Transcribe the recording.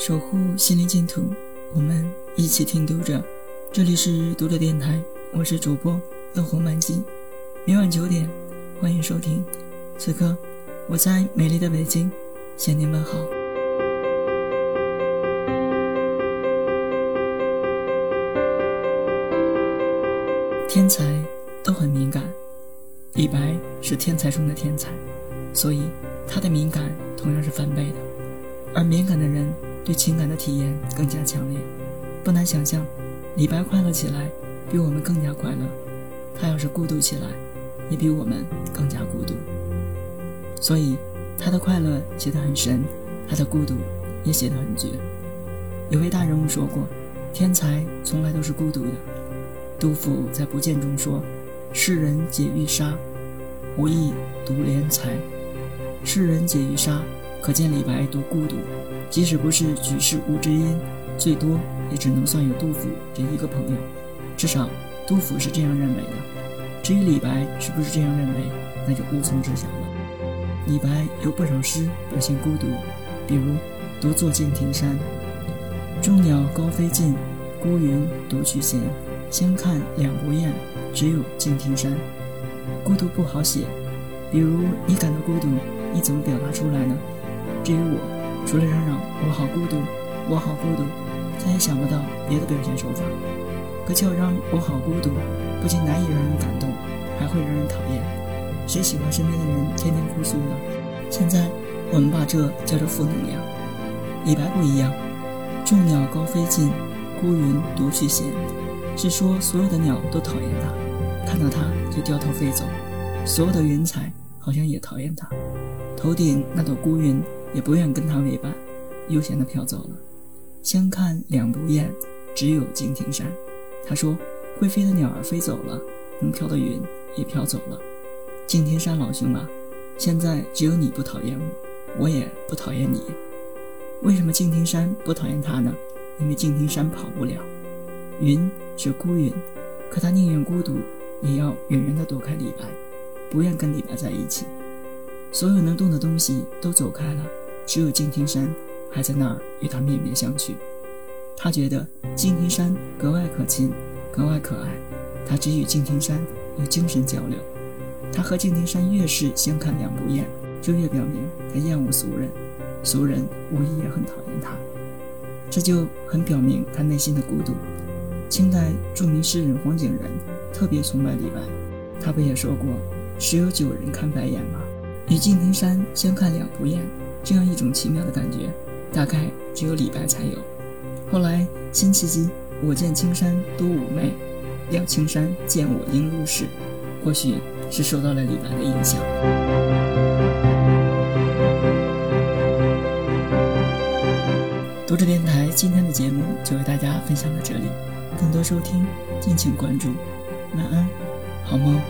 守护心灵净土，我们一起听读者。这里是读者电台，我是主播乐活满记。每晚九点，欢迎收听。此刻，我在美丽的北京，向您问好。天才都很敏感，李白是天才中的天才，所以他的敏感同样是翻倍的。而敏感的人对情感的体验更加强烈，不难想象，李白快乐起来比我们更加快乐，他要是孤独起来，也比我们更加孤独。所以，他的快乐写得很神，他的孤独也写得很绝。有位大人物说过，天才从来都是孤独的。杜甫在《不见》中说：“世人解欲杀，无意独怜才。”世人解欲杀，可见李白多孤独。即使不是举世无知音，最多也只能算有杜甫这一个朋友。至少，杜甫是这样认为的。至于李白是不是这样认为，那就无从知晓了。李白有不少诗表现孤独，比如“独坐敬亭山，众鸟高飞尽，孤云独去闲。相看两不厌，只有敬亭山。”孤独不好写，比如你感到孤独，你怎么表达出来呢？至于我，除了嚷嚷“我好孤独，我好孤独”，再也想不到别的表现手法。可叫嚷“我好孤独”，不仅难以让人感动，还会让人讨厌。谁喜欢身边的人天天哭诉呢？现在我们把这叫做负能量。李白不一样，众鸟高飞尽，孤云独去闲，是说所有的鸟都讨厌他，看到他就掉头飞走；所有的云彩好像也讨厌他，头顶那朵孤云也不愿跟他为伴，悠闲地飘走了。相看两不厌，只有敬亭山。他说，会飞的鸟儿飞走了，能飘的云也飘走了。敬亭山老兄啊，现在只有你不讨厌我，我也不讨厌你。为什么敬亭山不讨厌他呢？因为敬亭山跑不了。云是孤云，可他宁愿孤独，也要远远地躲开李白，不愿跟李白在一起。所有能动的东西都走开了，只有敬亭山还在那儿与他面面相觑。他觉得敬亭山格外可亲，格外可爱，他只与敬亭山有精神交流。他和敬亭山越是相看两不厌，就越表明他厌恶俗人，俗人无疑也很讨厌他，这就很表明他内心的孤独。清代著名诗人黄景仁特别崇拜李白，他不也说过“十有九人看白眼”吗？与敬亭山相看两不厌，这样一种奇妙的感觉，大概只有李白才有。后来辛弃疾“我见青山多妩媚，料青山见我应如是”，或许。是受到了李白的影响。读者电台今天的节目就为大家分享到这里，更多收听敬请关注。晚安，好梦。